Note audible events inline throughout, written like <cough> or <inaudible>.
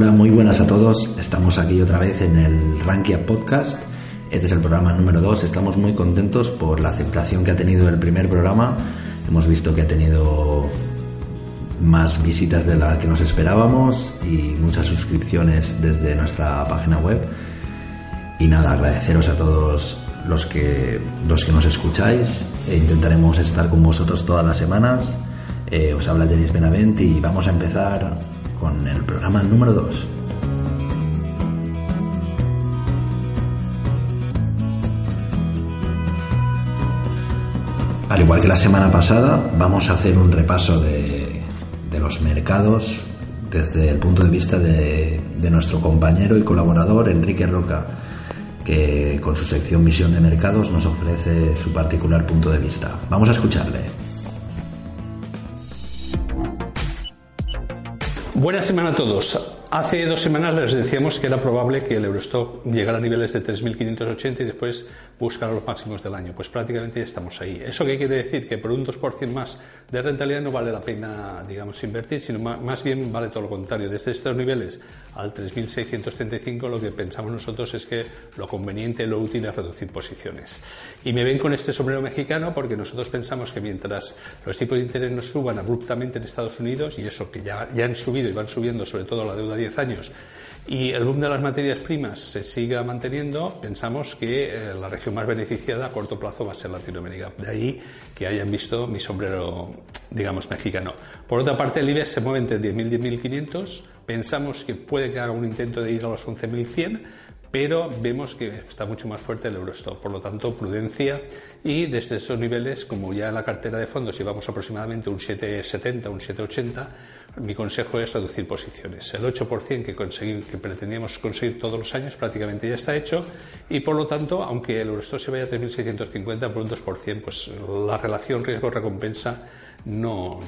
Hola, muy buenas a todos. Estamos aquí otra vez en el Rankia Podcast. Este es el programa número 2. Estamos muy contentos por la aceptación que ha tenido el primer programa. Hemos visto que ha tenido más visitas de las que nos esperábamos y muchas suscripciones desde nuestra página web. Y nada, agradeceros a todos los que, los que nos escucháis. E intentaremos estar con vosotros todas las semanas. Eh, os habla Jenis Benavent y vamos a empezar con el programa número 2. Al igual que la semana pasada, vamos a hacer un repaso de, los mercados desde el punto de vista de, nuestro compañero y colaborador Enrique Roca que con su sección Visión de Mercados nos ofrece su particular punto de vista. Vamos a escucharle. Buena semana a todos. Hace dos semanas les decíamos que era probable que el Eurostock llegara a niveles de 3.580 y después buscara los máximos del año. Pues prácticamente ya estamos ahí. ¿Eso qué quiere decir? Que por un 2% más de rentabilidad no vale la pena, digamos, invertir, sino más bien vale todo lo contrario. Desde estos niveles al 3.635 lo que pensamos nosotros es que lo conveniente, lo útil es reducir posiciones. Y me ven con este sombrero mexicano porque nosotros pensamos que mientras los tipos de interés no suban abruptamente en Estados Unidos, y eso que ya, ya han subido y van subiendo sobre todo la deuda 10 años y el boom de las materias primas se siga manteniendo, pensamos que eh, la región más beneficiada a corto plazo va a ser Latinoamérica. De ahí que hayan visto mi sombrero, digamos, mexicano. Por otra parte, el IBEX se mueve entre 10.000 y 10.500. Pensamos que puede que haga un intento de ir a los 11.100 pero vemos que está mucho más fuerte el Eurostop. Por lo tanto, prudencia y desde esos niveles, como ya en la cartera de fondos llevamos aproximadamente un 7,70, un 7,80, mi consejo es reducir posiciones. El 8% que, que pretendíamos conseguir todos los años prácticamente ya está hecho y por lo tanto, aunque el Eurostop se vaya a 3.650 por un 2%, pues la relación riesgo-recompensa no,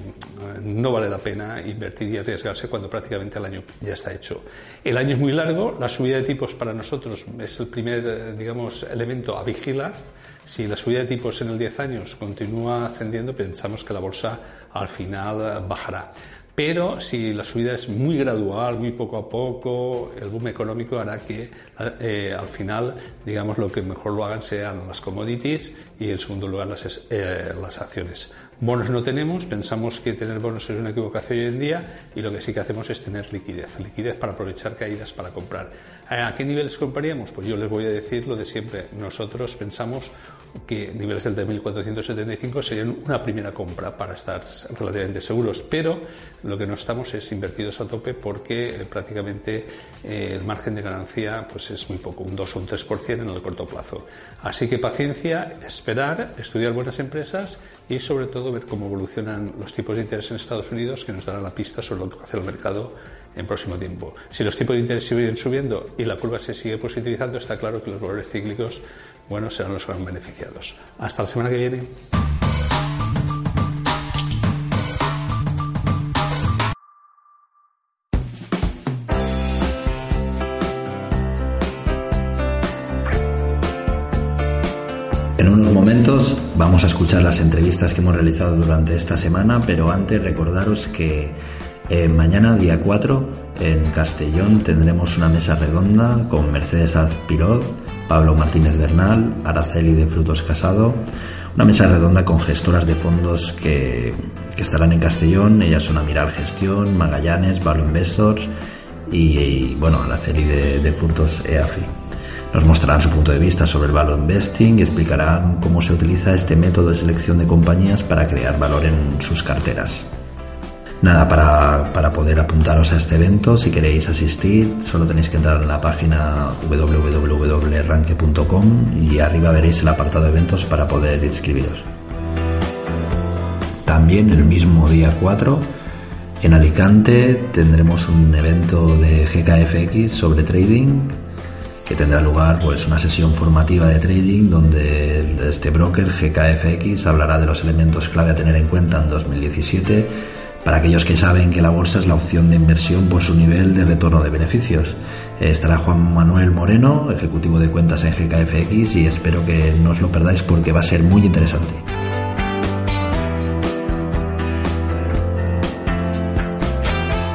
no vale la pena invertir y arriesgarse cuando prácticamente el año ya está hecho. El año es muy largo, la subida de tipos para nosotros es el primer, eh, digamos, elemento a vigilar. Si la subida de tipos en el 10 años continúa ascendiendo, pensamos que la bolsa al final bajará. Pero si la subida es muy gradual, muy poco a poco, el boom económico hará que eh, al final, digamos, lo que mejor lo hagan sean las commodities y en segundo lugar las, eh, las acciones. Bonos no tenemos, pensamos que tener bonos es una equivocación hoy en día y lo que sí que hacemos es tener liquidez, liquidez para aprovechar caídas para comprar. ¿A qué niveles compraríamos? Pues yo les voy a decir lo de siempre. Nosotros pensamos que niveles del 1475 serían una primera compra para estar relativamente seguros, pero lo que no estamos es invertidos a tope porque eh, prácticamente eh, el margen de ganancia pues es muy poco, un 2 o un 3% en el corto plazo. Así que paciencia, esperar, estudiar buenas empresas y sobre todo ver cómo evolucionan los tipos de interés en Estados Unidos que nos darán la pista sobre lo que hacer el mercado en próximo tiempo. Si los tipos de interés siguen subiendo y la curva se sigue positivizando, está claro que los valores cíclicos bueno, serán los gran beneficiados. Hasta la semana que viene. En unos momentos vamos a escuchar las entrevistas que hemos realizado durante esta semana, pero antes recordaros que eh, mañana, día 4, en Castellón tendremos una mesa redonda con Mercedes Azpirot, Pablo Martínez Bernal, Araceli de Frutos Casado, una mesa redonda con gestoras de fondos que, estarán en Castellón. Ellas son Amiral Gestión, Magallanes, Pablo Investors y, bueno, Araceli de, Frutos EAFI. Nos mostrarán su punto de vista sobre el valor investing y explicarán cómo se utiliza este método de selección de compañías para crear valor en sus carteras. Nada, para, para, poder apuntaros a este evento, si queréis asistir, solo tenéis que entrar en la página www.ranque.com y arriba veréis el apartado de eventos para poder inscribiros. También el mismo día 4, en Alicante, tendremos un evento de GKFX sobre trading que tendrá lugar pues una sesión formativa de trading donde este broker GKFX hablará de los elementos clave a tener en cuenta en 2017 para aquellos que saben que la bolsa es la opción de inversión por su nivel de retorno de beneficios. Estará Juan Manuel Moreno, ejecutivo de cuentas en GKFX, y espero que no os lo perdáis porque va a ser muy interesante.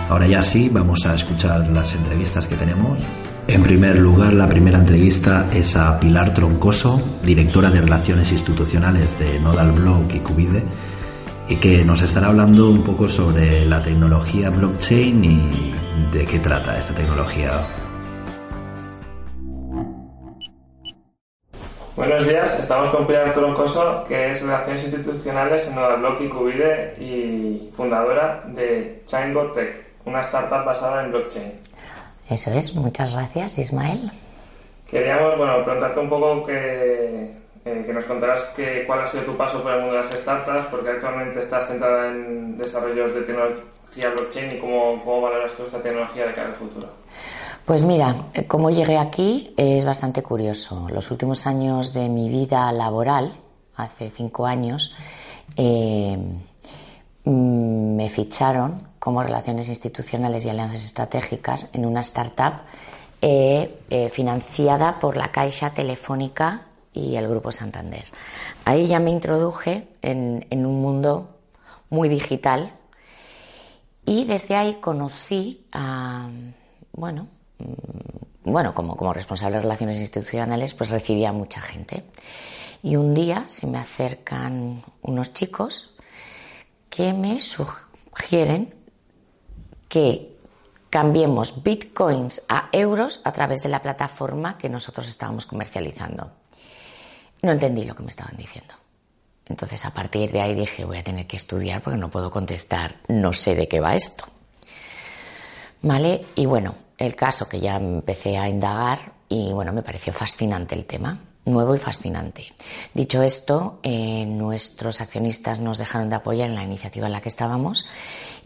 Ahora ya sí, vamos a escuchar las entrevistas que tenemos. En primer lugar, la primera entrevista es a Pilar Troncoso, directora de Relaciones Institucionales de Nodal Block y Cubide, y que nos estará hablando un poco sobre la tecnología blockchain y de qué trata esta tecnología. Buenos días, estamos con Pilar Troncoso, que es Relaciones Institucionales en Nodal Block y Cubide y fundadora de Chango Tech, una startup basada en blockchain. Eso es, muchas gracias Ismael. Queríamos bueno, preguntarte un poco que, eh, que nos contaras que, cuál ha sido tu paso por el mundo de las startups, porque actualmente estás centrada en desarrollos de tecnología blockchain y cómo, cómo valoras tú esta tecnología de cara al futuro. Pues mira, eh, cómo llegué aquí es bastante curioso. Los últimos años de mi vida laboral, hace cinco años, eh, mm, me ficharon como Relaciones Institucionales y Alianzas Estratégicas en una startup financiada por la Caixa Telefónica y el Grupo Santander. Ahí ya me introduje en, un mundo muy digital y desde ahí conocí a, bueno, mm, bueno, como, responsable de relaciones institucionales, pues recibía a mucha gente. Y un día se me acercan unos chicos que me sugieren que cambiemos bitcoins a euros a través de la plataforma que nosotros estábamos comercializando. No entendí lo que me estaban diciendo. Entonces a partir de ahí dije, voy a tener que estudiar porque no puedo contestar, no sé de qué va esto. ¿Vale? Y bueno, el caso que ya empecé a indagar y bueno, me pareció fascinante el tema, nuevo y fascinante. Dicho esto, eh, nuestros accionistas nos dejaron de apoyar en la iniciativa en la que estábamos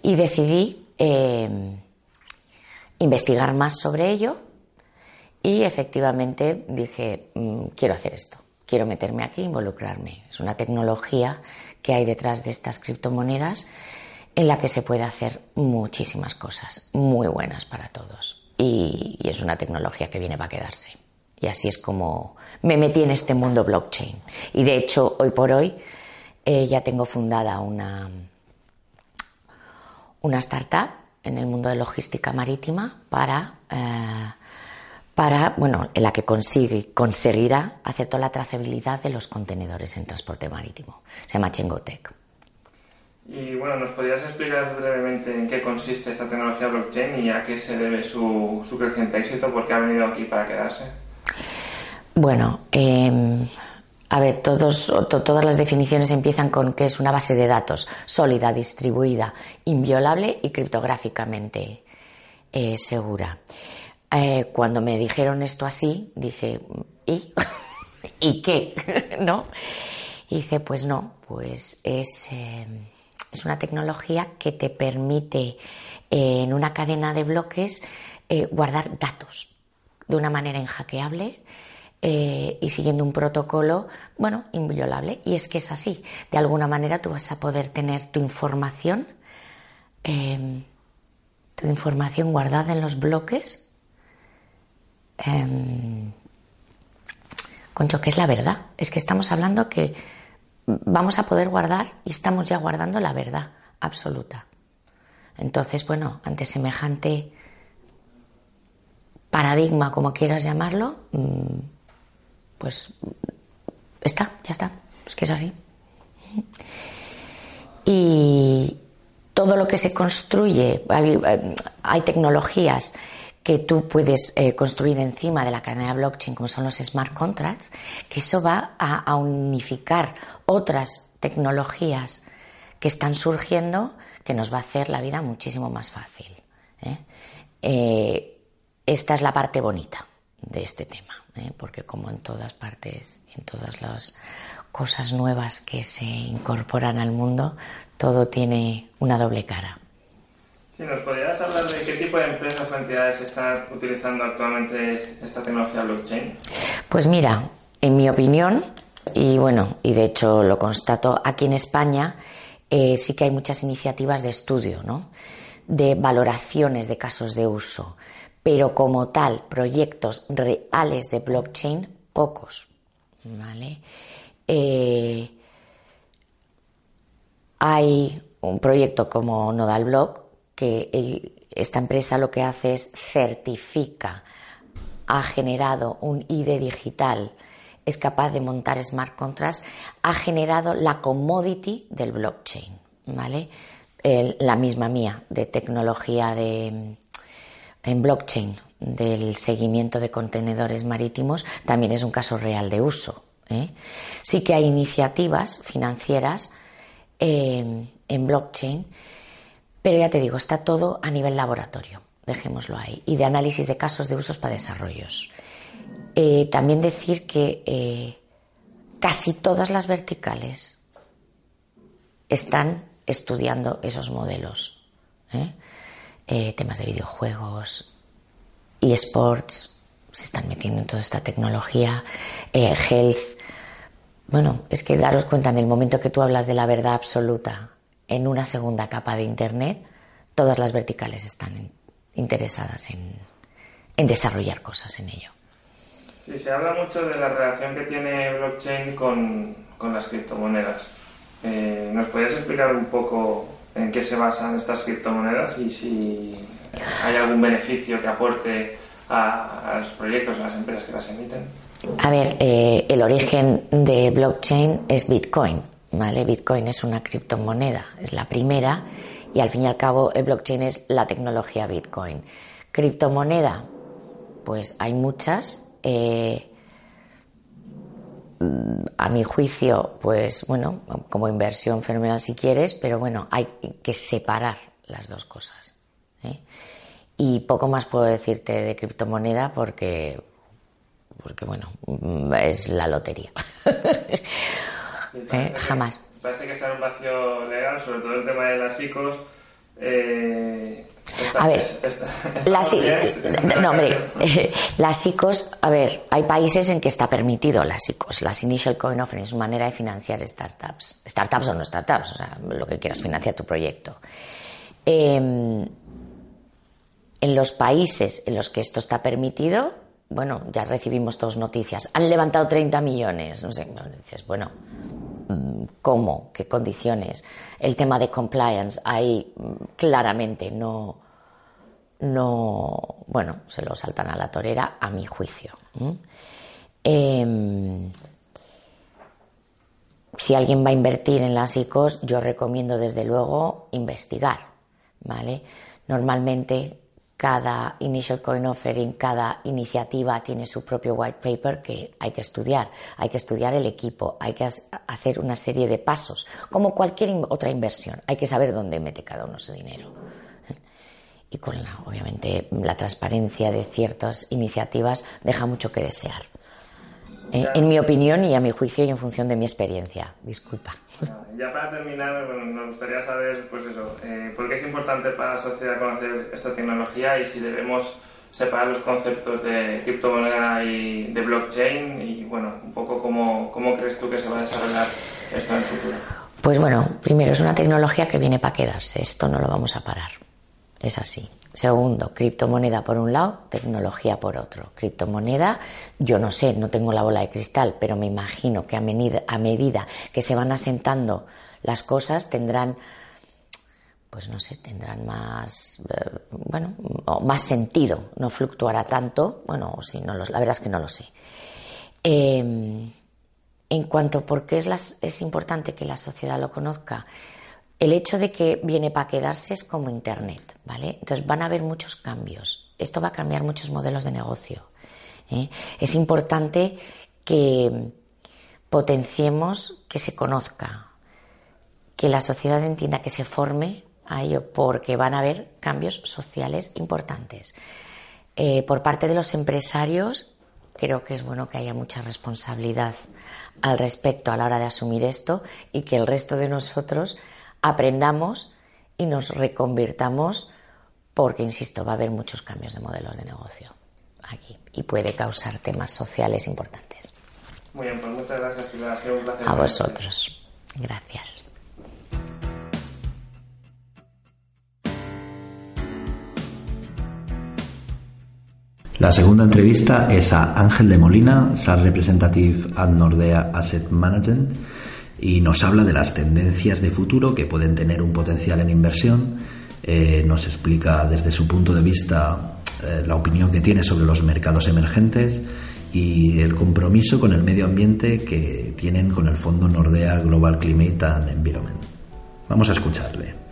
y decidí eh, investigar más sobre ello y efectivamente dije, mm, quiero hacer esto quiero meterme aquí, involucrarme. Es una tecnología que hay detrás de estas criptomonedas en la que se puede hacer muchísimas cosas muy buenas para todos. Y, es una tecnología que viene para quedarse. Y así es como me metí en este mundo blockchain. Y de hecho, hoy por hoy eh, ya tengo fundada una, una startup en el mundo de logística marítima para eh, para, bueno, en la que consigue, conseguirá hacer toda la trazabilidad de los contenedores en transporte marítimo. Se llama Chengotec. Y bueno, ¿nos podrías explicar brevemente en qué consiste esta tecnología blockchain y a qué se debe su, creciente éxito? ¿Por qué ha venido aquí para quedarse? Bueno, em, a ver, todos, todas las definiciones empiezan con que es una base de datos sólida, distribuida, inviolable y criptográficamente eh, segura. Eh, cuando me dijeron esto así, dije, ¿y? <laughs> ¿Y qué? <laughs> ¿No? Y dice, pues no, pues es, eh, es una tecnología que te permite eh, en una cadena de bloques guardar datos de una manera inhackeable y siguiendo un protocolo, bueno, inviolable. Y es que es así. De alguna manera tú vas a poder tener tu información, tu información guardada en los bloques eh, concho, que es la verdad. Es que estamos hablando que vamos a poder guardar y estamos ya guardando la verdad absoluta. Entonces, bueno, ante semejante paradigma, como quieras llamarlo, mm, pues está, ya está. Es que es así. Y todo lo que se construye, hay tecnologías que tú puedes eh, construir encima de la cadena de blockchain, como son los smart contracts, que eso va a, unificar otras tecnologías que están surgiendo que nos va a hacer la vida muchísimo más fácil. ¿eh? Eh, esta es la parte bonita de este tema, porque como en todas partes, en todas las cosas nuevas que se incorporan al mundo, todo tiene una doble cara. Sí, ¿nos podrías hablar de qué tipo de empresas o entidades están utilizando actualmente esta tecnología blockchain? Pues mira, en mi opinión, y bueno, y de hecho lo constato aquí en España, eh, sí que hay muchas iniciativas de estudio, ¿no? De valoraciones de casos de uso, pero como tal, proyectos reales de blockchain, pocos, ¿vale? Eh, hay un proyecto como Nodal Block que esta empresa lo que hace es certifica, ha generado un ID digital, es capaz de montar smart contracts, ha generado la commodity del blockchain, ¿vale? la misma mía de tecnología de, en blockchain del seguimiento de contenedores marítimos también es un caso real de uso. ¿eh? Sí que hay iniciativas financieras eh, en blockchain, pero ya te digo, está todo a nivel laboratorio, dejémoslo ahí, y de análisis de casos de usos para desarrollos. Eh, también decir que casi todas las verticales están estudiando esos modelos. temas de videojuegos, eSports, se están metiendo en toda esta tecnología, health, bueno, es que daros cuenta, en el momento que tú hablas de la verdad absoluta en una segunda capa de Internet, todas las verticales están interesadas en, desarrollar cosas en ello. Sí, se habla mucho de la relación que tiene blockchain con, las criptomonedas. Eh, ¿Nos podrías explicar un poco en qué se basan estas criptomonedas y si hay algún beneficio que aporte a, a los proyectos, a las empresas que las emiten? A ver, eh, el origen de blockchain es Bitcoin, ¿vale? Bitcoin es una criptomoneda, es la primera y al fin y al cabo el blockchain es la tecnología Bitcoin. Criptomoneda, pues hay muchas. Eh, a mi juicio, pues bueno, como inversión fenomenal si quieres, pero bueno, hay que separar las dos cosas. ¿eh? Y poco más puedo decirte de criptomoneda porque porque bueno, es la lotería. <laughs> ¿Eh? Jamás. Parece que está en un vacío legal, sobre todo el tema de las ICOs. Eh, a ver, las, no, hombre, las ICOs, a ver, hay países en que está permitido las ICOs, las Initial Coin Offering, es una manera de financiar startups, startups o no startups, o sea, lo que quieras, financiar tu proyecto. Em, en los países en los que esto está permitido, bueno, ya recibimos dos noticias, han levantado 30 millones, no sé, dices, bueno, ¿cómo? ¿Qué condiciones? El tema de compliance ahí mm, claramente no, no, bueno, se lo saltan a la torera a mi juicio. Em, si alguien va a invertir en las ICOs, yo recomiendo desde luego investigar, ¿vale? Normalmente cada Initial Coin Offering, cada iniciativa tiene su propio white paper que hay que estudiar. Hay que estudiar el equipo, hay que hacer una serie de pasos, como cualquier otra inversión. Hay que saber dónde mete cada uno su dinero. Y con obviamente, la transparencia de ciertas iniciativas deja mucho que desear. Eh, en mi opinión y a mi juicio y en función de mi experiencia. Disculpa. Ya para terminar, nos gustaría saber, pues eso, eh, por qué es importante para la sociedad conocer esta tecnología y si debemos separar los conceptos de criptomoneda y de blockchain y, bueno, un poco cómo, cómo crees tú que se va a desarrollar esto en el futuro. Pues bueno, primero es una tecnología que viene para quedarse, esto no lo vamos a parar. Es así. Segundo, criptomoneda por un lado, tecnología por otro. Criptomoneda, yo no sé, no tengo la bola de cristal, pero me imagino que a medida, que se van asentando las cosas tendrán, pues no sé, tendrán más, eh, bueno, más sentido, no fluctuará tanto, bueno, sí, no la verdad es que no lo sé. Em, en cuanto a por qué es importante que la sociedad lo conozca, el hecho de que viene para quedarse es como Internet, ¿vale? Entonces van a haber muchos cambios. Esto va a cambiar muchos modelos de negocio. ¿eh? Es importante que potenciemos que se conozca, que la sociedad entienda que se forme a ello, porque van a haber cambios sociales importantes. Eh, por parte de los empresarios, creo que es bueno que haya mucha responsabilidad al respecto a la hora de asumir esto y que el resto de nosotros aprendamos y nos reconvirtamos porque, insisto, va a haber muchos cambios de modelos de negocio aquí y puede causar temas sociales importantes. Muy bien, pues muchas gracias, Pilar. Ha sido un placer. A vosotros. Gracias. La segunda entrevista es a Ángel de Molina, SaaS Representative at Nordea Asset Management y nos habla de las tendencias de futuro que pueden tener un potencial en inversión eh, nos explica desde su punto de vista eh, la opinión que tiene sobre los mercados emergentes y el compromiso con el medio ambiente que tienen con el Fondo Nordea Global Climate and Environment. Vamos a escucharle.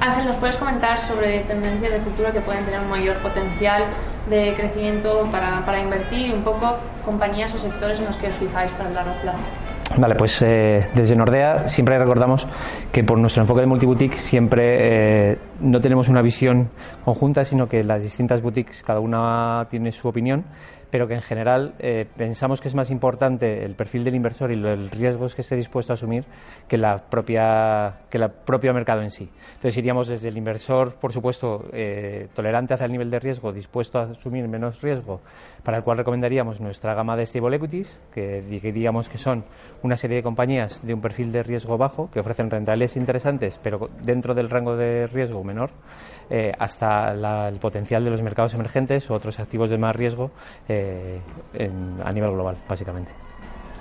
Ángel, ¿nos puedes comentar sobre tendencias de futuro que pueden tener un mayor potencial de crecimiento para, para invertir y un poco compañías o sectores en los que os fijáis para el largo plazo? Vale, pues eh, desde Nordea siempre recordamos que por nuestro enfoque de multiboutique siempre eh, no tenemos una visión conjunta, sino que las distintas boutiques cada una tiene su opinión pero que en general eh, pensamos que es más importante el perfil del inversor y los riesgos que esté dispuesto a asumir que la propia que el propio mercado en sí. Entonces iríamos desde el inversor, por supuesto, eh, tolerante hacia el nivel de riesgo, dispuesto a asumir menos riesgo, para el cual recomendaríamos nuestra gama de stable equities, que diríamos que son una serie de compañías de un perfil de riesgo bajo que ofrecen rentabilidades interesantes, pero dentro del rango de riesgo menor. Eh, hasta el potencial de los mercados emergentes u otros activos de más riesgo eh, a nivel global, básicamente.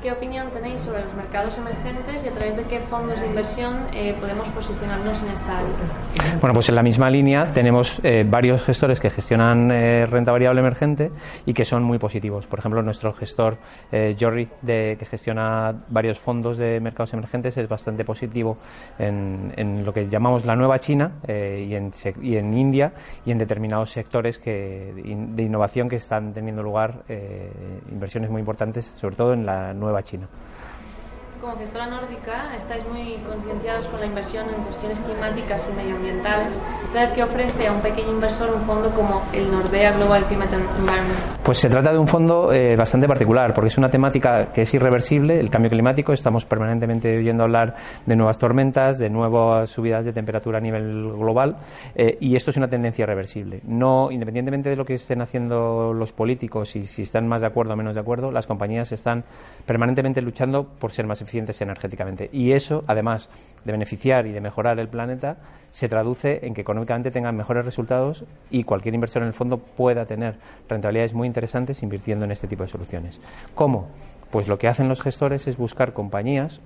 ¿Qué opinión tenéis sobre los mercados emergentes y a través de qué fondos de inversión eh, podemos posicionarnos en esta área? Bueno, pues en la misma línea tenemos eh, varios gestores que gestionan eh, renta variable emergente y que son muy positivos. Por ejemplo, nuestro gestor Jory, de, que gestiona varios fondos de mercados emergentes, es bastante positivo en, lo que llamamos la nueva China y en, y, en, India y en determinados sectores que, de innovación que están teniendo lugar inversiones muy importantes, sobre todo en la nueva Nueva China. Como gestora nórdica estáis muy concienciados con la inversión en cuestiones climáticas y medioambientales. Entonces, ¿qué ofrece a un pequeño inversor un fondo como el Nordea Global Climate Environment? Pues se trata de un fondo eh, bastante particular, porque es una temática que es irreversible, el cambio climático. Estamos permanentemente oyendo hablar de nuevas tormentas, de nuevas subidas de temperatura a nivel global, eh, y esto es una tendencia irreversible. No, independientemente de lo que estén haciendo los políticos y si están más de acuerdo o menos de acuerdo, las compañías están permanentemente luchando por ser más eficientes energéticamente. Y eso, además de beneficiar y de mejorar el planeta, se traduce en que económicamente tengan mejores resultados y cualquier inversor en el fondo pueda tener rentabilidades muy interesantes invirtiendo en este tipo de soluciones. ¿Cómo? Pues lo que hacen los gestores es buscar compañías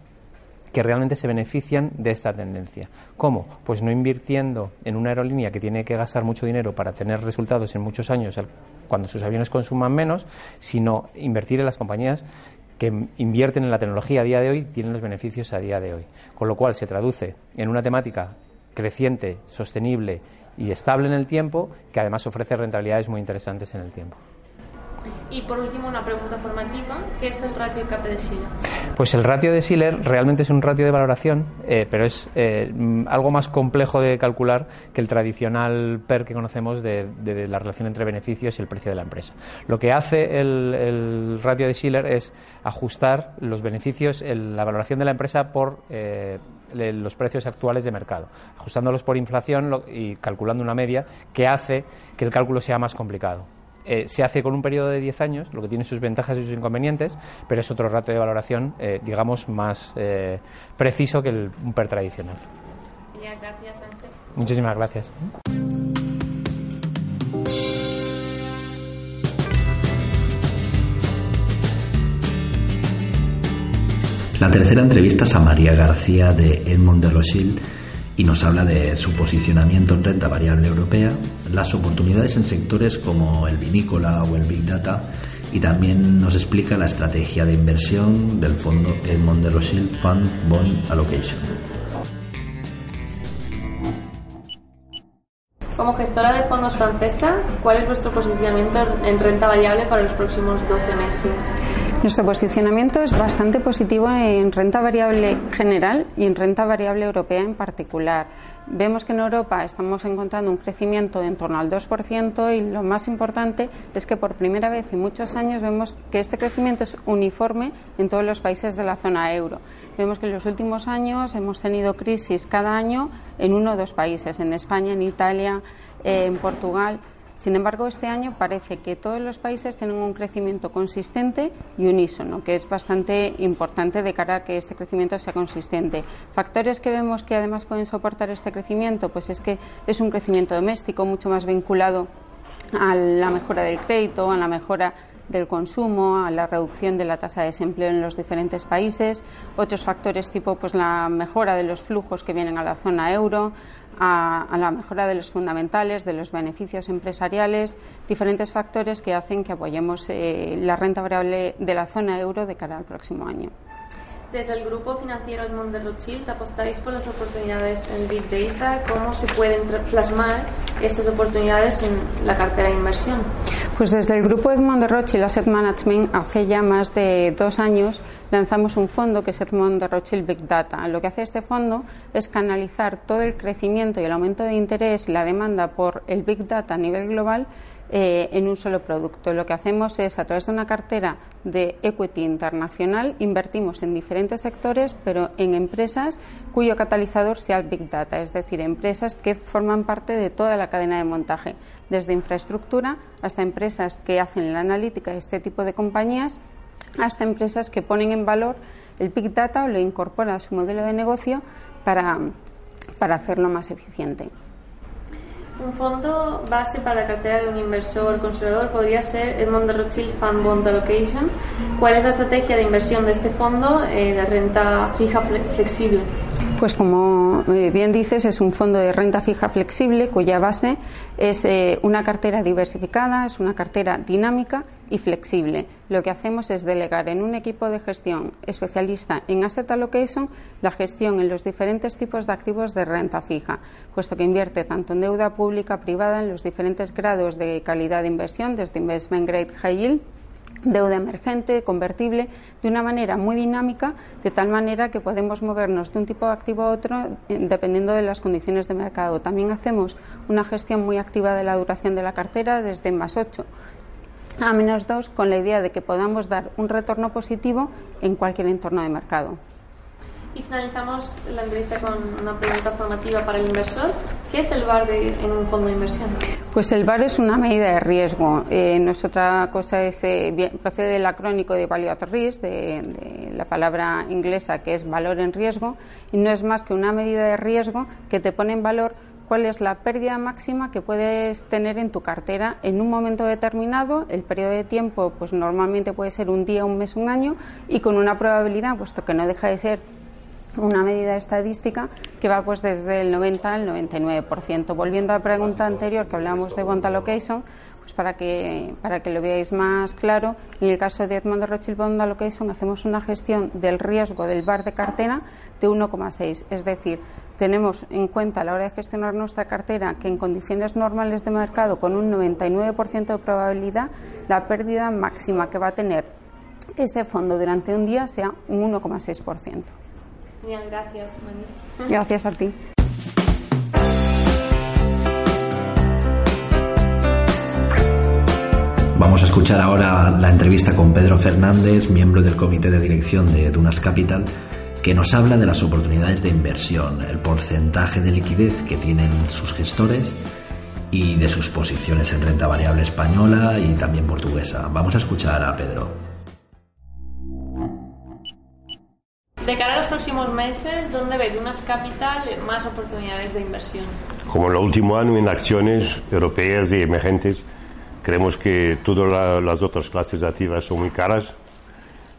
que realmente se benefician de esta tendencia. ¿Cómo? Pues no invirtiendo en una aerolínea que tiene que gastar mucho dinero para tener resultados en muchos años cuando sus aviones consuman menos, sino invertir en las compañías que invierten en la tecnología a día de hoy tienen los beneficios a día de hoy. Con lo cual se traduce en una temática creciente, sostenible y estable en el tiempo, que además ofrece rentabilidades muy interesantes en el tiempo. Y por último, una pregunta formativa. ¿Qué es el ratio KP de Schiller? Pues el ratio de Schiller realmente es un ratio de valoración, eh, pero es eh, algo más complejo de calcular que el tradicional PER que conocemos de, la relación entre beneficios y el precio de la empresa. Lo que hace el, ratio de Schiller es ajustar los beneficios, la valoración de la empresa por eh, los precios actuales de mercado, ajustándolos por inflación y calculando una media que hace que el cálculo sea más complicado. Eh, se hace con un periodo de 10 años, lo que tiene sus ventajas y sus inconvenientes, pero es otro rato de valoración, eh, digamos, más eh, preciso que el, un PER tradicional. gracias, Ángel. Muchísimas gracias. La tercera entrevista es a María García de Edmond de Rochille y nos habla de su posicionamiento en renta variable europea, las oportunidades en sectores como el vinícola o el Big Data y también nos explica la estrategia de inversión del fondo Edmond de Rothschild Fund Bond Allocation. Como gestora de fondos francesa, ¿cuál es vuestro posicionamiento en renta variable para los próximos 12 meses? Nuestro posicionamiento es bastante positivo en renta variable general y en renta variable europea en particular. Vemos que en Europa estamos encontrando un crecimiento en torno al 2% y lo más importante es que por primera vez en muchos años vemos que este crecimiento es uniforme en todos los países de la zona euro. Vemos que en los últimos años hemos tenido crisis cada año en uno o dos países, en España, en Italia, eh, en Portugal. Sin embargo, este año parece que todos los países tienen un crecimiento consistente y unísono, que es bastante importante de cara a que este crecimiento sea consistente. Factores que vemos que además pueden soportar este crecimiento, pues es que es un crecimiento doméstico mucho más vinculado a la mejora del crédito, a la mejora del consumo, a la reducción de la tasa de desempleo en los diferentes países, otros factores tipo pues la mejora de los flujos que vienen a la zona euro, a, la mejora de los fundamentales, de los beneficios empresariales, diferentes factores que hacen que apoyemos eh, la renta variable de la zona euro de cara al próximo año. Desde el grupo financiero Edmond de Rothschild apostáis por las oportunidades en Big Data. ¿Cómo se pueden plasmar estas oportunidades en la cartera de inversión? Pues desde el grupo Edmond de Rothschild Asset Management hace ya más de dos años lanzamos un fondo que es Edmond de Rothschild Big Data. Lo que hace este fondo es canalizar todo el crecimiento y el aumento de interés y la demanda por el Big Data a nivel global eh, en un solo producto. Lo que hacemos es, a través de una cartera de equity internacional, invertimos en diferentes sectores, pero en empresas cuyo catalizador sea el Big Data, es decir, empresas que forman parte de toda la cadena de montaje, desde infraestructura hasta empresas que hacen la analítica de este tipo de compañías, hasta empresas que ponen en valor el Big Data o lo incorporan a su modelo de negocio para hacerlo más eficiente. Un fondo base para la cartera de un inversor conservador podría ser Edmond de Rothschild Fund Bond Allocation. ¿Cuál es la estrategia de inversión de este fondo eh, de renta fija flexible? Pues como eh, bien dices, es un fondo de renta fija flexible cuya base es eh, una cartera diversificada, es una cartera dinámica y flexible. Lo que hacemos es delegar en un equipo de gestión especialista en asset allocation la gestión en los diferentes tipos de activos de renta fija, puesto que invierte tanto en deuda pública, privada, en los diferentes grados de calidad de inversión, desde investment grade high yield deuda emergente, convertible, de una manera muy dinámica, de tal manera que podemos movernos de un tipo de activo a otro eh, dependiendo de las condiciones de mercado. También hacemos una gestión muy activa de la duración de la cartera desde más 8 a menos 2 con la idea de que podamos dar un retorno positivo en cualquier entorno de mercado. Y finalizamos la entrevista con una pregunta formativa para el inversor. ¿Qué es el VAR en un fondo de inversión? Pues el VAR es una medida de riesgo. Eh, cosa, es, eh, procede del acrónico de Value at Risk, de, la palabra inglesa que es valor en riesgo, y no es más que una medida de riesgo que te pone en valor cuál es la pérdida máxima que puedes tener en tu cartera en un momento determinado. El periodo de tiempo, pues normalmente puede ser un día, un mes, un año, y con una probabilidad, puesto que no deja de ser una medida estadística que va pues desde el 90 al 99%. Volviendo a la pregunta anterior que hablamos de Bond Allocation, pues para que, para que lo veáis más claro, en el caso de Edmond de Rothschild Bond Allocation hacemos una gestión del riesgo del bar de cartera de 1,6, es decir, tenemos en cuenta a la hora de gestionar nuestra cartera que en condiciones normales de mercado con un 99% de probabilidad la pérdida máxima que va a tener ese fondo durante un día sea un 1,6% gracias, Gracias a ti. Vamos a escuchar ahora la entrevista con Pedro Fernández, miembro del comité de dirección de Dunas Capital, que nos habla de las oportunidades de inversión, el porcentaje de liquidez que tienen sus gestores y de sus posiciones en renta variable española y también portuguesa. Vamos a escuchar a Pedro. De cara a los próximos meses, ¿dónde ve Dunas Capital más oportunidades de inversión? Como en el último año en acciones europeas y emergentes, creemos que todas las otras clases activas son muy caras.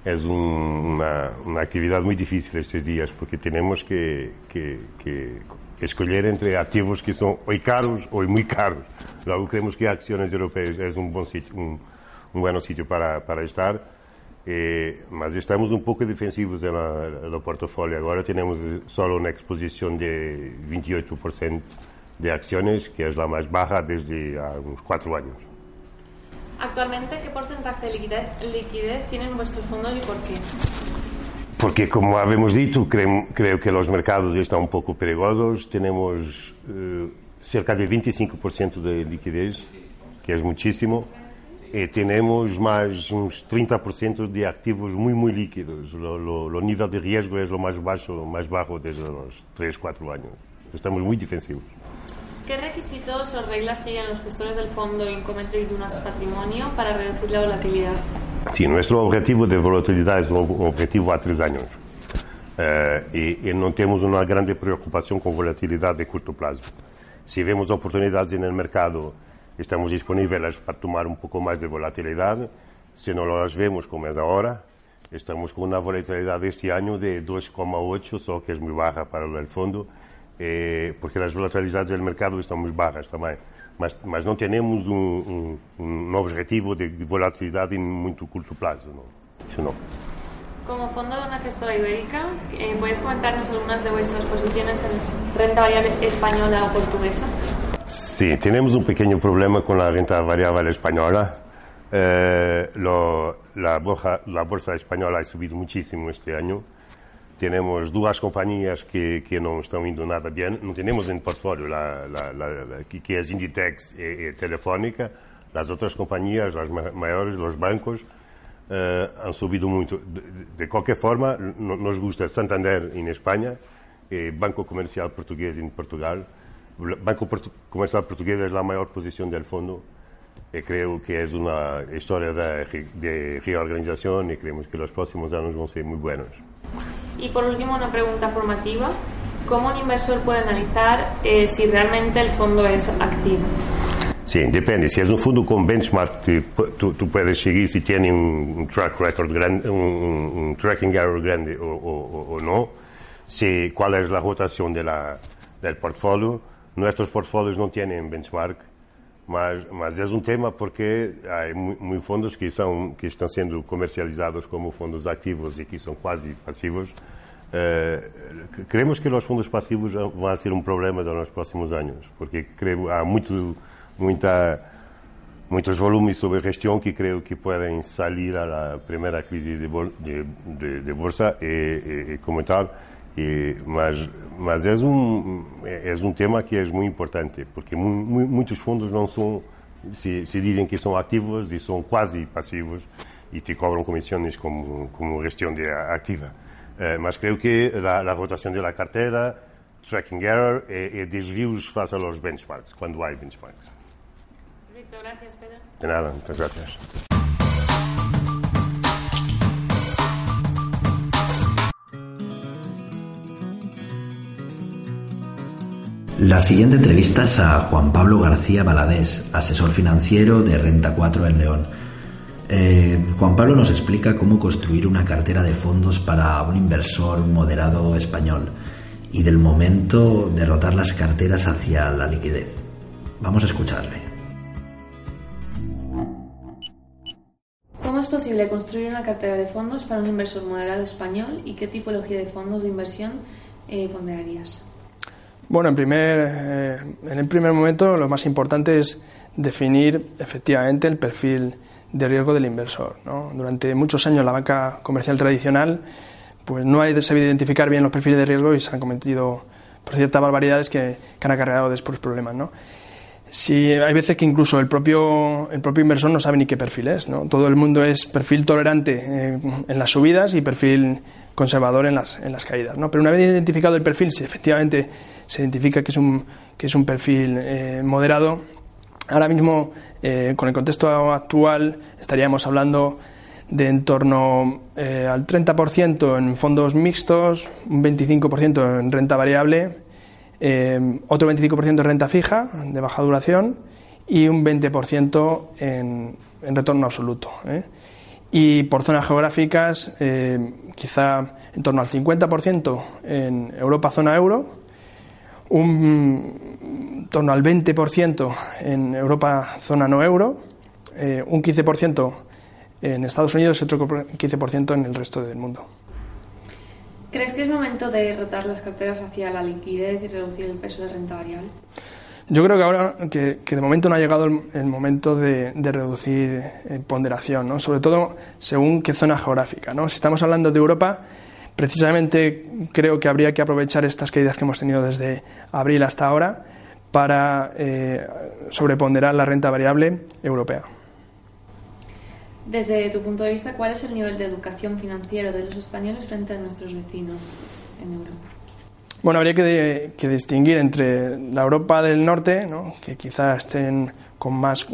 Es una, actividad muy difícil estos días porque tenemos que, que, escoger activos que son hoy caros o muy caros. Luego creemos que acciones europeas es un buen sitio, un, un buen sitio para, para estar eh, mas estamos un poco defensivos en el portafolio. Ahora tenemos solo una exposición de 28% de acciones, que es la más baja desde unos cuatro años. Actualmente, ¿qué porcentaje de liquidez, tienen vuestros fondos y por qué? Porque, como habíamos dicho, creo, creo que los mercados están un poco perigosos. Tenemos eh, cerca de 25% de liquidez, que es muchísimo e temos mais uns 30% de ativos muito, muito líquidos. O nível de riesgo é o mais baixo, mais baixo desde os 3, 4 anos. Estamos muito defensivos. ¿Qué requisitos o reglas siguen los gestores del fondo Incometric Dunas Patrimonio para reducir la volatilidad? Sí, nuestro objetivo de volatilidad es un objetivo a tres años. Uh, e, e não temos uma grande preocupação com volatilidade de curto prazo. Se vemos oportunidades no mercado estamos disponíveis para tomar un poco más de volatilidad, si no las vemos como es ahora, estamos con una volatilidad este año de 2,8, só que es muy baja para el fondo, eh, porque las volatilidades del mercado están muy bajas también. Mas, mas não temos um, um, um objetivo de volatilidade em muito curto prazo. Não. Isso não. Como fondo de una gestora ibérica, eh, ¿puedes comentarnos algunas de vuestras posiciones en renta variable española o portuguesa? Sí, tenemos un pequeño problema con la renta variable española. Eh, lo, la, bolsa, la bolsa española ha subido muchísimo este año. Tenemos dos compañías que, que no están indo nada bien. No tenemos en portfolio la, la, la, que es Inditex y, y, Telefónica. Las otras compañías, las mayores, los bancos, eh, han subido mucho. De, de cualquier forma, no, nos gusta Santander en España, y Banco Comercial Portugués en Portugal. Banco Comercial Portugués es la mayor posición del fondo. Y creo que es una historia de, reorganización y creemos que los próximos años van a ser muy buenos. Y por último, una pregunta formativa. ¿Cómo un inversor puede analizar eh, si realmente el fondo es activo? Sí, depende. Si es un fondo con benchmark, tú, puedes seguir si tiene un, un track record grande, un, un, tracking error grande o, o, o, no. Si, cuál es la rotación de la, del portfolio. Nuestros portfolios no tienen benchmark, mas, mas es un tema porque hay muy, muy fondos que, son, que están siendo comercializados como fondos activos y que son casi pasivos. Eh, creemos que los fondos pasivos van a ser un problema en los próximos años, porque creo há muito, muita, muitos volumes sobre gestión que creo que pueden salir a la primera crisis de, bol, de, de, de bolsa y, y, y como tal. E, mas mas é um é um tema que é muito importante porque mu, muitos fundos não são se, se, dizem que são ativos e são quase passivos e te cobram comissões como como gestão de ativa. Eh, mas creio que a, rotação da carteira tracking error e, e desvios face aos benchmarks quando há benchmarks. Perfecto, gracias Pedro. De nada, muchas gracias La siguiente entrevista es a Juan Pablo García Baladés, asesor financiero de Renta 4 en León. Eh, Juan Pablo nos explica cómo construir una cartera de fondos para un inversor moderado español y del momento de rotar las carteras hacia la liquidez. Vamos a escucharle. ¿Cómo es posible construir una cartera de fondos para un inversor moderado español y qué tipología de fondos de inversión eh, ponderarías? Bueno, en, primer, eh, en el primer momento lo más importante es definir efectivamente el perfil de riesgo del inversor. ¿no? Durante muchos años la banca comercial tradicional pues no ha sabido identificar bien los perfiles de riesgo y se han cometido por ciertas barbaridades que, que han acarreado después problemas. ¿no? Si hay veces que incluso el propio, el propio inversor no sabe ni qué perfil es. ¿no? Todo el mundo es perfil tolerante eh, en las subidas y perfil conservador en las, en las caídas. ¿no? Pero una vez identificado el perfil, si efectivamente se identifica que es un, que es un perfil eh, moderado, ahora mismo, eh, con el contexto actual, estaríamos hablando de en torno eh, al 30% en fondos mixtos, un 25% en renta variable, eh, otro 25% en renta fija, de baja duración, y un 20% en, en retorno absoluto. ¿eh? y por zonas geográficas quizá en torno al 50% en Europa zona euro, un torno al 20% en Europa zona no euro, eh, un 15% en Estados Unidos y otro 15% en el resto del mundo. ¿Crees que es momento de rotar las carteras hacia la liquidez y reducir el peso de renta variable? Yo creo que ahora, que, que de momento no ha llegado el, el momento de, de reducir eh, ponderación, ¿no? sobre todo según qué zona geográfica. ¿no? Si estamos hablando de Europa, precisamente creo que habría que aprovechar estas caídas que hemos tenido desde abril hasta ahora para eh, sobreponderar la renta variable europea. Desde tu punto de vista, ¿cuál es el nivel de educación financiera de los españoles frente a nuestros vecinos en Europa? Bueno, habría que, que, distinguir entre la Europa del Norte, ¿no? que quizás estén con más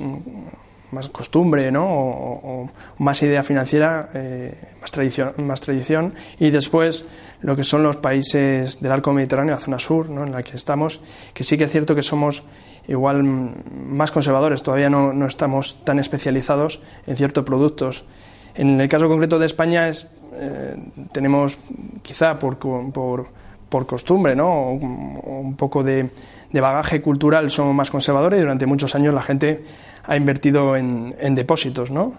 más costumbre, ¿no? O, más idea financiera, eh, más, tradición, más tradición. Y después lo que son los países del arco mediterráneo, la zona sur, ¿no? en la que estamos, que sí que es cierto que somos igual más conservadores, todavía no, no estamos tan especializados en ciertos productos. En el caso concreto de España es, eh, tenemos quizá por, por, por costumbre, ¿no? un poco de, de bagaje cultural somos más conservadores y durante muchos años la gente ha invertido en, depósitos, ¿no?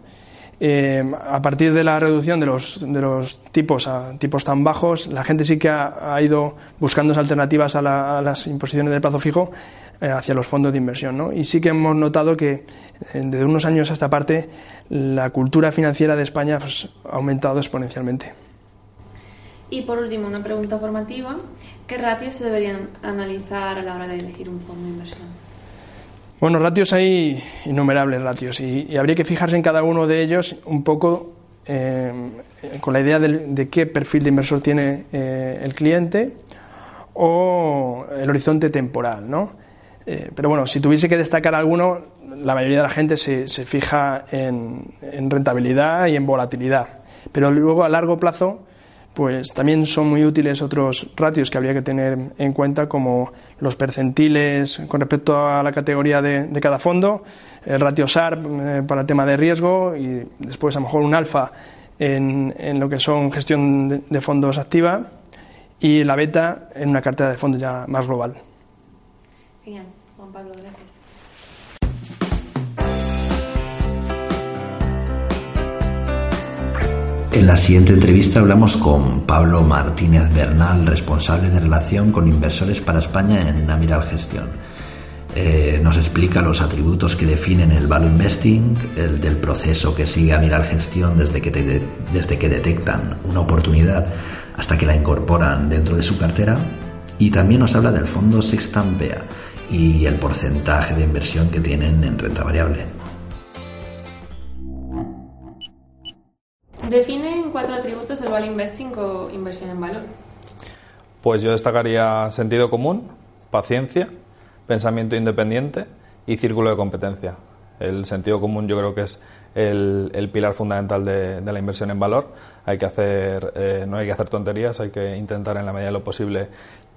Eh, a partir de la reducción de los, de los tipos a tipos tan bajos, la gente sí que ha, ido buscando alternativas a, las imposiciones de plazo fijo eh, hacia los fondos de inversión. ¿no? Y sí que hemos notado que eh, desde unos años a esta parte la cultura financiera de España pues, ha aumentado exponencialmente. Y por último, una pregunta formativa. ¿Qué ratios se deberían analizar a la hora de elegir un fondo de inversión? Bueno, ratios hay innumerables ratios y, habría que fijarse en cada uno de ellos un poco eh, con la idea de, qué perfil de inversor tiene eh, el cliente o el horizonte temporal, ¿no? Eh, pero bueno, si tuviese que destacar alguno, la mayoría de la gente se, fija en, en, rentabilidad y en volatilidad. Pero luego a largo plazo pues también son muy útiles otros ratios que habría que tener en cuenta, como los percentiles con respecto a la categoría de, cada fondo, el ratio SARP eh, para el tema de riesgo y después a lo mejor un alfa en, lo que son gestión de, fondos activa y la beta en una cartera de fondos ya más global. Juan Pablo. En la siguiente entrevista hablamos con Pablo Martínez Bernal, responsable de relación con inversores para España en Amiral Gestión. Eh, nos explica los atributos que definen el value investing, el del proceso que sigue Amiral Gestión desde que, desde que detectan una oportunidad hasta que la incorporan dentro de su cartera y también nos habla del fondo Sextampea y el porcentaje de inversión que tienen en renta variable. Define en cuatro atributos el value investing o inversión en valor. Pues yo destacaría sentido común, paciencia, pensamiento independiente y círculo de competencia. El sentido común yo creo que es el, pilar fundamental de, la inversión en valor. Hay que hacer, eh, no hay que hacer tonterías, hay que intentar en la medida de lo posible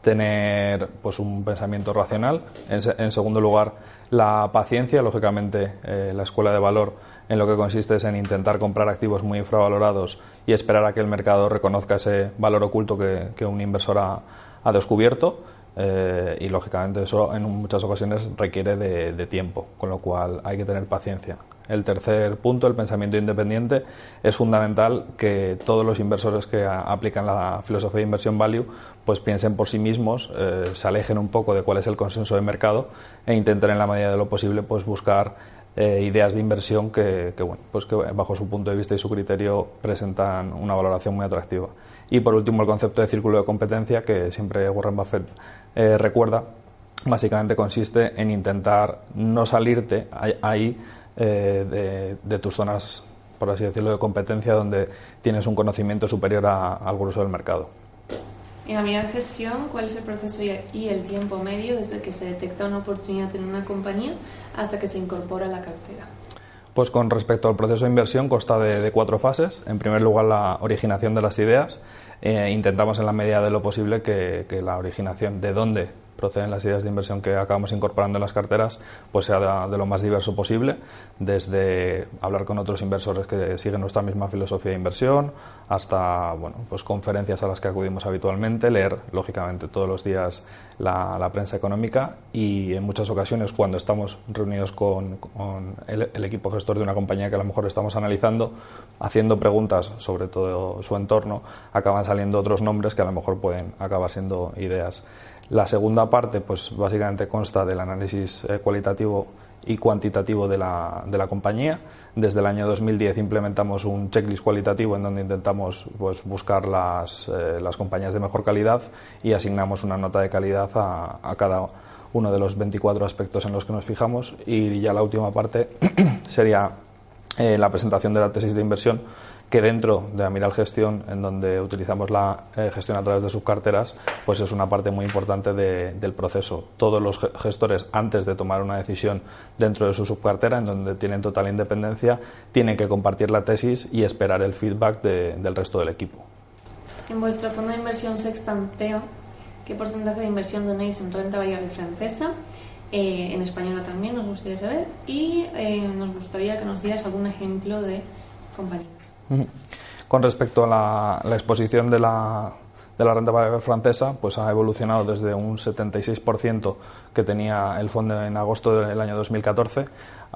tener pues un pensamiento racional. En, segundo lugar, la paciencia, lógicamente, eh, la escuela de valor en lo que consiste es en intentar comprar activos muy infravalorados y esperar a que el mercado reconozca ese valor oculto que, un inversor ha, descubierto. Eh, y lógicamente eso en muchas ocasiones requiere de, tiempo, con lo cual hay que tener paciencia. El tercer punto, el pensamiento independiente, es fundamental que todos los inversores que aplican la filosofía de inversión value pues piensen por sí mismos, eh, se alejen un poco de cuál es el consenso de mercado e intenten en la medida de lo posible pues buscar eh, ideas de inversión que, bueno, pues que bajo su punto de vista y su criterio presentan una valoración muy atractiva. Y por último, el concepto de círculo de competencia que siempre Warren Buffett eh, recuerda, básicamente consiste en intentar no salirte ahí eh, de, tus zonas, por así decirlo, de competencia donde tienes un conocimiento superior al grueso del mercado. En la medida gestión, ¿cuál es el proceso y el tiempo medio desde que se detecta una oportunidad en una compañía hasta que se incorpora a la cartera? Pues con respecto al proceso de inversión consta de, cuatro fases. En primer lugar, la originación de las ideas. Eh, intentamos en la medida de lo posible que, que la originación de dónde proceden las ideas de inversión que acabamos incorporando en las carteras, pues sea de, lo más diverso posible, desde hablar con otros inversores que siguen nuestra misma filosofía de inversión, hasta bueno, pues conferencias a las que acudimos habitualmente, leer lógicamente todos los días la, prensa económica y en muchas ocasiones cuando estamos reunidos con, el, el, equipo gestor de una compañía que a lo mejor estamos analizando, haciendo preguntas sobre todo su entorno, acaban saliendo otros nombres que a lo mejor pueden acabar siendo ideas la segunda parte, pues básicamente consta del análisis eh, cualitativo y cuantitativo de la, de la, compañía. Desde el año 2010 implementamos un checklist cualitativo en donde intentamos pues, buscar las, eh, las compañías de mejor calidad y asignamos una nota de calidad a, a, cada uno de los 24 aspectos en los que nos fijamos. Y ya la última parte <clears throat> sería eh, la presentación de la tesis de inversión que dentro de Amiral Gestión, en donde utilizamos la eh, gestión a través de subcarteras, pues es una parte muy importante del proceso. Todos los gestores, antes de tomar una decisión dentro de su subcartera, en donde tienen total independencia, tienen que compartir la tesis y esperar el feedback del resto del equipo. En vuestro fondo de inversión Sextanteo, ¿qué porcentaje de inversión donéis en renta variable francesa? Eh, en española también nos gustaría saber y eh, nos gustaría que nos dieras algún ejemplo de compañía. Con respecto a la, exposición de la, de la renta variable francesa, pues ha evolucionado desde un 76% que tenía el fondo en agosto del año 2014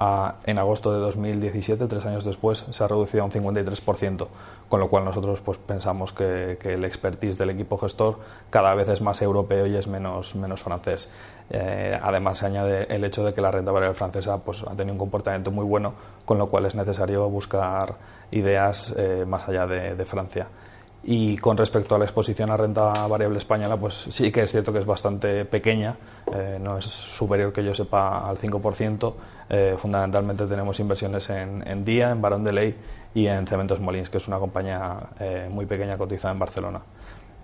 a en agosto de 2017, tres años después, se ha reducido a un 53%, con lo cual nosotros pues pensamos que, el expertise del equipo gestor cada vez es más europeo y es menos, menos francés. Eh, además se añade el hecho de que la renta variable francesa pues, ha tenido un comportamiento muy bueno, con lo cual es necesario buscar ideas eh, más allá de, Francia. Y con respecto a la exposición a renta variable española, pues sí que es cierto que es bastante pequeña, eh, no es superior que yo sepa al 5%. Eh, fundamentalmente tenemos inversiones en, en, Día, en Barón de Ley y en Cementos Molins, que es una compañía muy pequeña cotizada en Barcelona.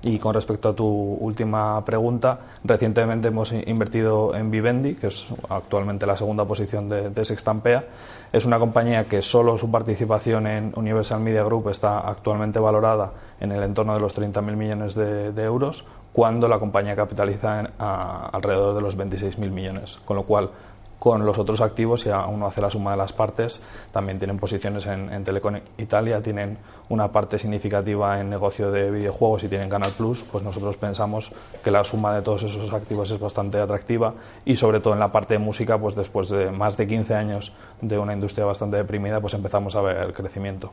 Y con respecto a tu última pregunta, recientemente hemos invertido en Vivendi, que es actualmente la segunda posición de, Sextampea. Es una compañía que solo su participación en Universal Media Group está actualmente valorada en el entorno de los 30.000 millones de, euros, cuando la compañía capitaliza en, alrededor de los 26.000 millones. Con lo cual, con los otros activos, si uno hace la suma de las partes, también tienen posiciones en, en Telecom Italia, tienen una parte significativa en negocio de videojuegos y tienen Canal Plus, pues nosotros pensamos que la suma de todos esos activos es bastante atractiva y sobre todo en la parte de música, pues después de más de 15 años de una industria bastante deprimida, pues empezamos a ver el crecimiento.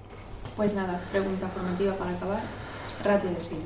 Pues nada, pregunta formativa para acabar. Ratio de sí.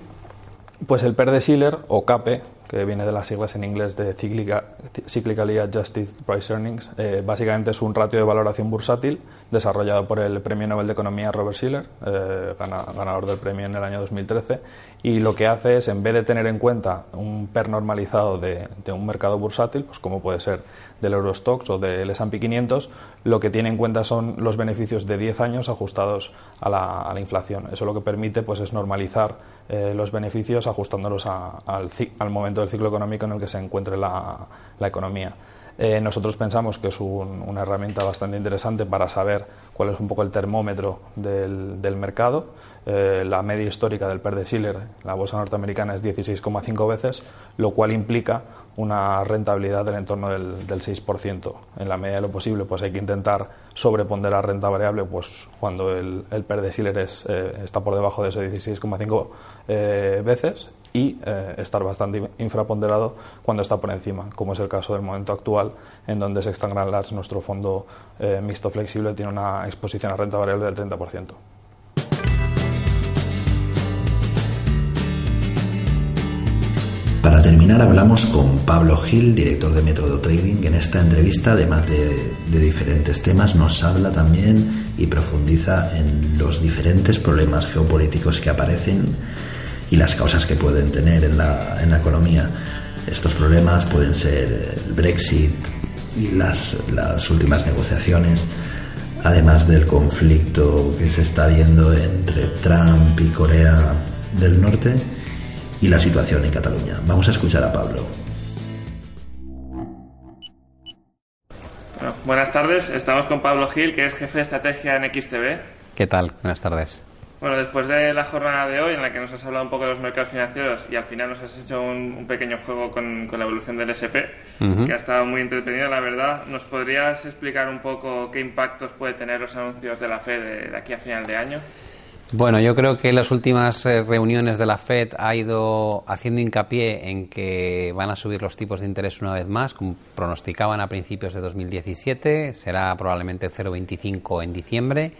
Pues el PER de Schiller, o CAPE, que viene de las siglas en inglés de Cyclically Adjusted Price Earnings, eh, básicamente es un ratio de valoración bursátil desarrollado por el Premio Nobel de Economía Robert Schiller, eh, ganador del premio en el año 2013, y lo que hace es, en vez de tener en cuenta un PER normalizado de, un mercado bursátil, pues como puede ser del Eurostox o del S&P 500, lo que tiene en cuenta son los beneficios de 10 años ajustados a la, a la inflación. Eso lo que permite pues, es normalizar eh, los beneficios ajustándolos al, momento del ciclo económico en el que se encuentre la, la economía. Eh, nosotros pensamos que es una herramienta bastante interesante para saber cuál es un poco el termómetro del, del mercado. Eh, la media histórica del PER de Schiller, la bolsa norteamericana, es 16,5 veces, lo cual implica una rentabilidad del entorno del, del 6%. En la medida de lo posible, pues hay que intentar sobreponderar renta variable pues cuando el, el PER de Schiller es, eh, está por debajo de ese 16,5 eh, veces y eh, estar bastante infraponderado cuando está por encima, como es el caso del momento actual, en donde Sextant Grand Large, nuestro fondo mixto flexible, tiene una exposición a renta variable del 30%. Para terminar hablamos con Pablo Gil, director de Método Trading, en esta entrevista, además de, diferentes temas, nos habla también y profundiza en los diferentes problemas geopolíticos que aparecen y las causas que pueden tener en la, economía. Estos problemas pueden ser el Brexit y las últimas negociaciones, además del conflicto que se está viendo entre Trump y Corea del Norte y la situación en Cataluña. Vamos a escuchar a Pablo. buenas tardes, estamos con Pablo Gil, que es jefe de estrategia en XTV. ¿Qué tal? Buenas tardes. Bueno, después de la jornada de hoy en la que nos has hablado un poco de los mercados financieros y al final nos has hecho un, pequeño juego con, la evolución del SP, que ha estado muy entretenido, la verdad, ¿nos podrías explicar un poco qué impactos puede tener los anuncios de la FED de aquí a final de año? Bueno, yo creo que las últimas eh, reuniones de la Fed ha ido haciendo hincapié en que van a subir los tipos de interés una vez más, como pronosticaban a principios de 2017, será probablemente 0,25 en diciembre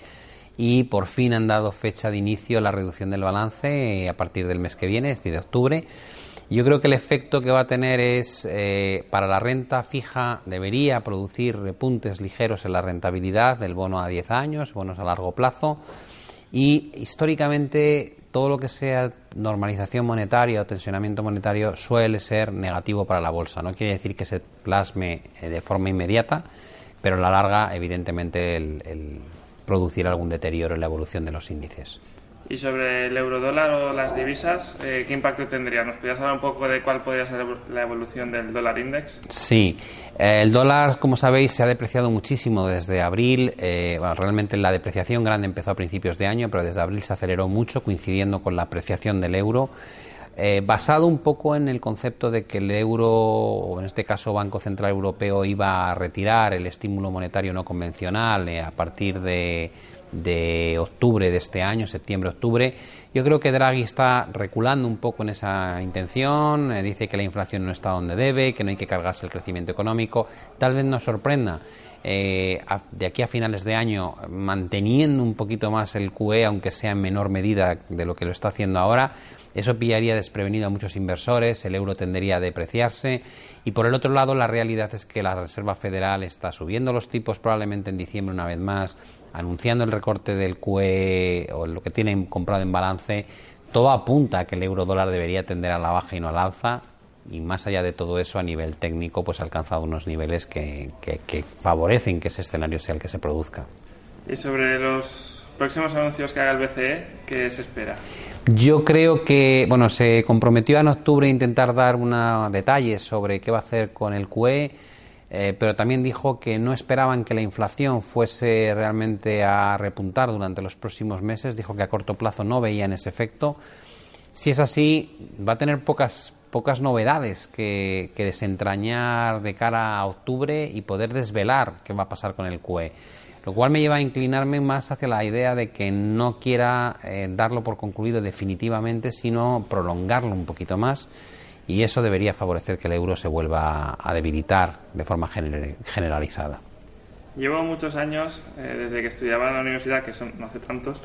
y por fin han dado fecha de inicio a la reducción del balance eh, a partir del mes que viene, es decir, de octubre. Yo creo que el efecto que va a tener es, eh, para la renta fija, debería producir repuntes ligeros en la rentabilidad del bono a 10 años, bonos a largo plazo y históricamente todo lo que sea normalización monetaria o tensionamiento monetario suele ser negativo para la bolsa. No quiere decir que se plasme eh, de forma inmediata, pero a la larga, evidentemente, el, producir algún deterioro en la evolución de los índices. Y sobre el eurodólar o las divisas, eh, ¿qué impacto tendría? ¿Nos podrías hablar un poco de cuál podría ser la evolución del dólar index? Sí, eh, el dólar, como sabéis, se ha depreciado muchísimo desde abril. Eh, realmente la depreciación grande empezó a principios de año, pero desde abril se aceleró mucho, coincidiendo con la apreciación del euro. Basado un poco en el concepto de que el euro, o en este caso Banco Central Europeo, iba a retirar el estímulo monetario no convencional a partir de de octubre de este año, septiembre-octubre. Yo creo que Draghi está reculando un poco en esa intención, eh, dice que la inflación no está donde debe, que no hay que cargarse el crecimiento económico. Tal vez nos sorprenda eh, de aquí a finales de año manteniendo un poquito más el QE, aunque sea en menor medida de lo que lo está haciendo ahora. Eso pillaría desprevenido a muchos inversores, el euro tendería a depreciarse y por el otro lado la realidad es que la Reserva Federal está subiendo los tipos probablemente en diciembre una vez más, anunciando el recorte del QE o lo que tienen comprado en balance, todo apunta a que el euro dólar debería tender a la baja y no al alza. Y más allá de todo eso, a nivel técnico, pues ha alcanzado unos niveles que, que favorecen que ese escenario sea el que se produzca. Y sobre los próximos anuncios que haga el BCE, ¿qué se espera? Yo creo que, bueno, se comprometió en octubre a intentar dar una detalles sobre qué va a hacer con el QE eh, pero también dijo que no esperaban que la inflación fuese realmente a repuntar durante los próximos meses, dijo que a corto plazo no veían ese efecto. Si es así, va a tener pocas, pocas novedades que, desentrañar de cara a octubre y poder desvelar qué va a pasar con el QE. Lo cual me lleva a inclinarme más hacia la idea de que no quiera eh, darlo por concluido definitivamente, sino prolongarlo un poquito más y eso debería favorecer que el euro se vuelva a debilitar de forma generalizada. Llevo muchos años, eh, desde que estudiaba en la universidad, que son no hace tantos,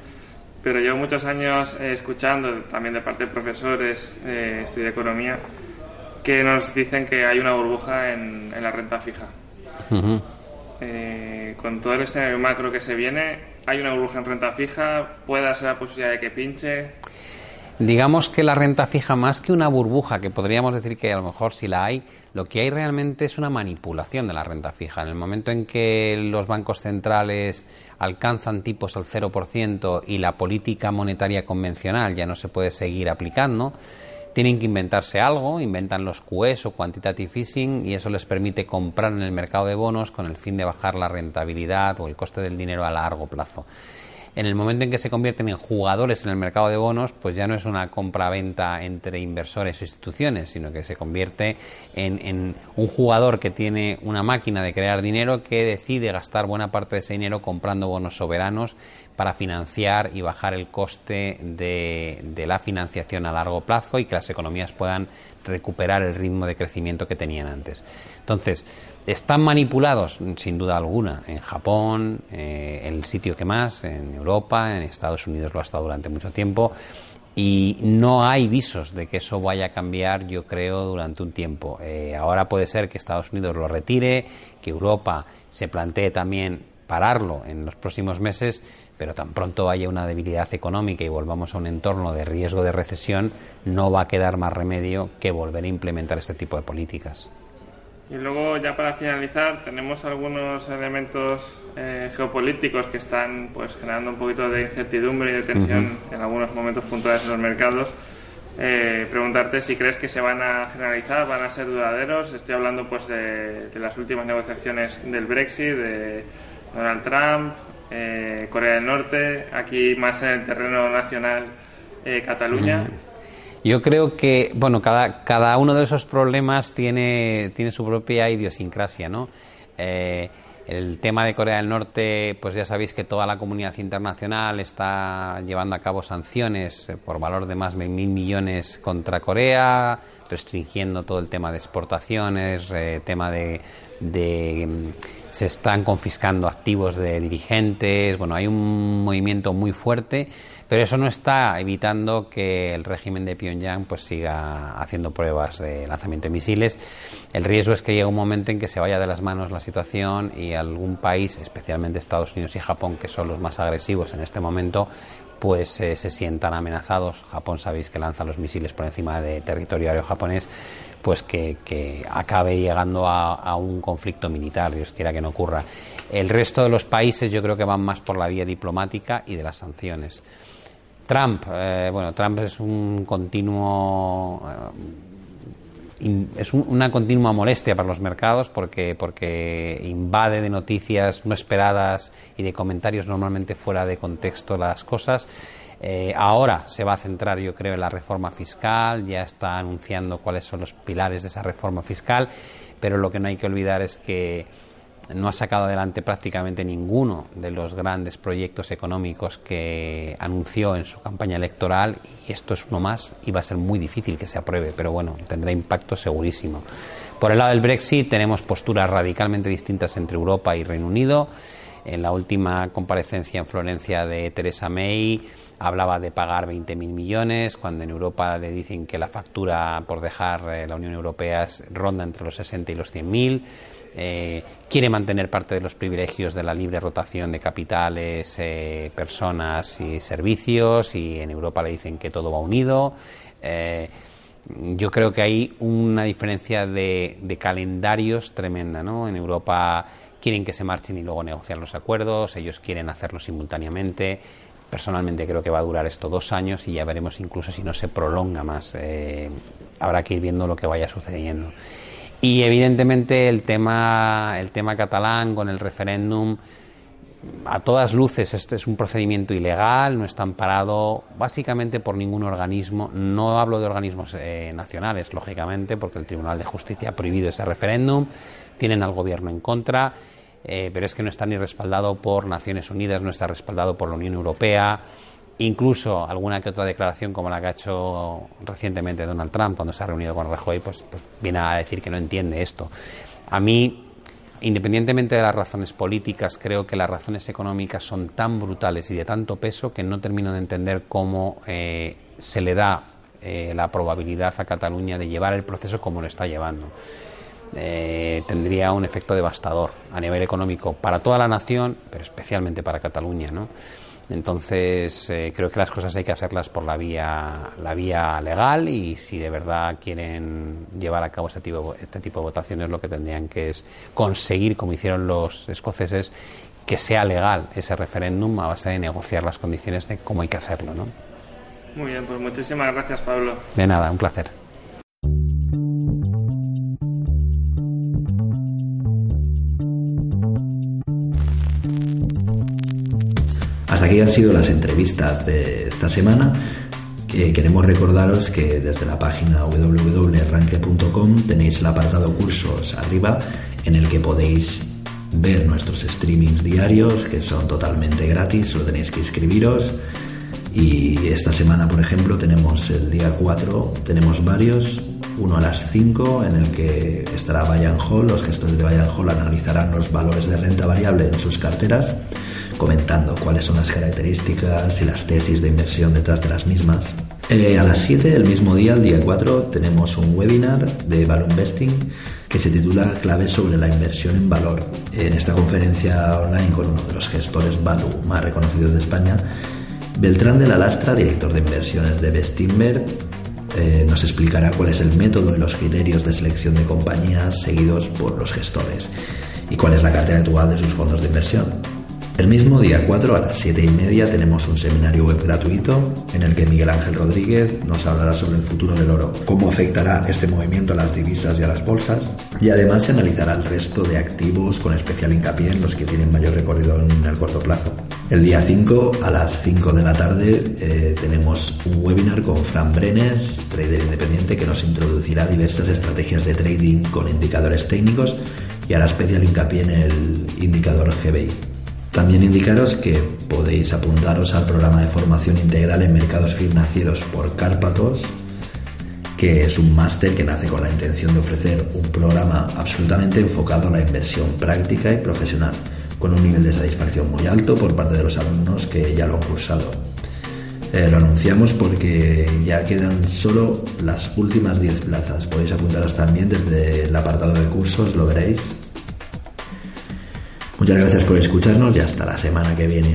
pero llevo muchos años eh, escuchando, también de parte de profesores, eh, estudié economía, que nos dicen que hay una burbuja en, la renta fija. con todo el escenario macro que se viene, hay una burbuja en renta fija, puede ser la posibilidad de que pinche. Digamos que la renta fija, más que una burbuja, que podríamos decir que a lo mejor si la hay, lo que hay realmente es una manipulación de la renta fija. En el momento en que los bancos centrales alcanzan tipos al 0% y la política monetaria convencional ya no se puede seguir aplicando, tienen que inventarse algo, inventan los QEs o quantitative easing y eso les permite comprar en el mercado de bonos con el fin de bajar la rentabilidad o el coste del dinero a largo plazo en el momento en que se convierten en jugadores en el mercado de bonos, pues ya no es una compra-venta entre inversores o instituciones, sino que se convierte en, un jugador que tiene una máquina de crear dinero que decide gastar buena parte de ese dinero comprando bonos soberanos para financiar y bajar el coste de, de la financiación a largo plazo y que las economías puedan recuperar el ritmo de crecimiento que tenían antes. Entonces, están manipulados, sin duda alguna, en Japón, eh, el sitio que más, en Europa, en Estados Unidos lo ha estado durante mucho tiempo y no hay visos de que eso vaya a cambiar, yo creo, durante un tiempo. Eh, ahora puede ser que Estados Unidos lo retire, que Europa se plantee también pararlo en los próximos meses, pero tan pronto haya una debilidad económica y volvamos a un entorno de riesgo de recesión, no va a quedar más remedio que volver a implementar este tipo de políticas. Y luego, ya para finalizar, tenemos algunos elementos eh, geopolíticos que están pues generando un poquito de incertidumbre y de tensión en algunos momentos puntuales en los mercados. Eh, preguntarte si crees que se van a generalizar, van a ser duraderos. Estoy hablando pues de, las últimas negociaciones del Brexit, de Donald Trump, eh, Corea del Norte, aquí más en el terreno nacional, Cataluña. Yo creo que, bueno, cada, cada uno de esos problemas tiene, tiene su propia idiosincrasia, ¿no? Eh, el tema de Corea del Norte, pues ya sabéis que toda la comunidad internacional está llevando a cabo sanciones eh, por valor de más de mil millones contra Corea, restringiendo todo el tema de exportaciones, eh, tema de, de mm, se están confiscando activos de dirigentes, bueno, hay un movimiento muy fuerte pero eso no está evitando que el régimen de Pyongyang pues siga haciendo pruebas de lanzamiento de misiles. El riesgo es que llegue un momento en que se vaya de las manos la situación y algún país, especialmente Estados Unidos y Japón, que son los más agresivos en este momento, pues eh, se sientan amenazados. Japón sabéis que lanza los misiles por encima de territorio aéreo japonés pues que, acabe llegando a, un conflicto militar, Dios quiera que no ocurra. El resto de los países yo creo que van más por la vía diplomática y de las sanciones. Trump, eh, bueno, Trump es un continuo eh, es una continua molestia para los mercados porque porque invade de noticias no esperadas y de comentarios normalmente fuera de contexto las cosas. Eh, ahora se va a centrar, yo creo, en la reforma fiscal, ya está anunciando cuáles son los pilares de esa reforma fiscal, pero lo que no hay que olvidar es que no ha sacado adelante prácticamente ninguno de los grandes proyectos económicos que anunció en su campaña electoral y esto es uno más y va a ser muy difícil que se apruebe, pero bueno, tendrá impacto segurísimo. Por el lado del Brexit tenemos posturas radicalmente distintas entre Europa y Reino Unido. En la última comparecencia en Florencia de Theresa May hablaba de pagar 20.000 millones, cuando en Europa le dicen que la factura por dejar eh, la Unión Europea ronda entre los 60 y los 100.000. Eh, quiere mantener parte de los privilegios de la libre rotación de capitales, eh, personas y servicios, y en Europa le dicen que todo va unido. yo creo que hay una diferencia de, de calendarios tremenda, ¿no? En Europa quieren que se marchen y luego negociar los acuerdos, ellos quieren hacerlo simultáneamente. Personalmente creo que va a durar esto dos años y ya veremos incluso si no se prolonga más. Eh, habrá que ir viendo lo que vaya sucediendo. Y evidentemente el tema, el tema catalán con el referéndum, a todas luces este es un procedimiento ilegal, no está amparado básicamente por ningún organismo. No hablo de organismos eh, nacionales, lógicamente, porque el Tribunal de Justicia ha prohibido ese referéndum, tienen al gobierno en contra eh, pero es que no está ni respaldado por Naciones Unidas, no está respaldado por la Unión Europea, incluso alguna que otra declaración como la que ha hecho recientemente Donald Trump cuando se ha reunido con Rajoy, pues, pues viene a decir que no entiende esto. A mí, independientemente de las razones políticas, creo que las razones económicas son tan brutales y de tanto peso que no termino de entender cómo eh, se le da eh, la probabilidad a Cataluña de llevar el proceso como lo está llevando. Eh, tendría un efecto devastador a nivel económico para toda la nación, pero especialmente para Cataluña, ¿no? Entonces eh, creo que las cosas hay que hacerlas por la vía, la vía legal y si de verdad quieren llevar a cabo este tipo, este tipo de votaciones lo que tendrían que es conseguir, como hicieron los escoceses, que sea legal ese referéndum a base de negociar las condiciones de cómo hay que hacerlo. ¿no? Muy bien, pues muchísimas gracias Pablo. De nada, un placer. Hasta aquí han sido las entrevistas de esta semana. queremos recordaros que desde la página www.ranke.com tenéis el apartado cursos arriba en el que podéis ver nuestros streamings diarios que son totalmente gratis, solo tenéis que inscribiros. Y esta semana, por ejemplo, tenemos el día 4, tenemos varios, uno a las 5 en el que estará Bayern Hall, los gestores de Bayern Hall analizarán los valores de renta variable en sus carteras comentando cuáles son las características y las tesis de inversión detrás de las mismas. Eh, a las 7 del mismo día, el día 4, tenemos un webinar de Value Investing que se titula Claves sobre la inversión en valor. En esta conferencia online con uno de los gestores Value más reconocidos de España, Beltrán de la Lastra, director de inversiones de Bestinver, eh, nos explicará cuál es el método y los criterios de selección de compañías seguidos por los gestores y cuál es la cartera actual de sus fondos de inversión. El mismo día 4 a las 7 y media tenemos un seminario web gratuito en el que Miguel Ángel Rodríguez nos hablará sobre el futuro del oro, cómo afectará este movimiento a las divisas y a las bolsas y además se analizará el resto de activos con especial hincapié en los que tienen mayor recorrido en el corto plazo. El día 5 a las 5 de la tarde eh, tenemos un webinar con Fran Brenes, trader independiente, que nos introducirá diversas estrategias de trading con indicadores técnicos y hará especial hincapié en el indicador GBI. También indicaros que podéis apuntaros al programa de formación integral en mercados financieros por Cárpatos, que es un máster que nace con la intención de ofrecer un programa absolutamente enfocado a la inversión práctica y profesional, con un nivel de satisfacción muy alto por parte de los alumnos que ya lo han cursado. Eh, lo anunciamos porque ya quedan solo las últimas 10 plazas. Podéis apuntaros también desde el apartado de cursos, lo veréis Muchas gracias por escucharnos y hasta la semana que viene.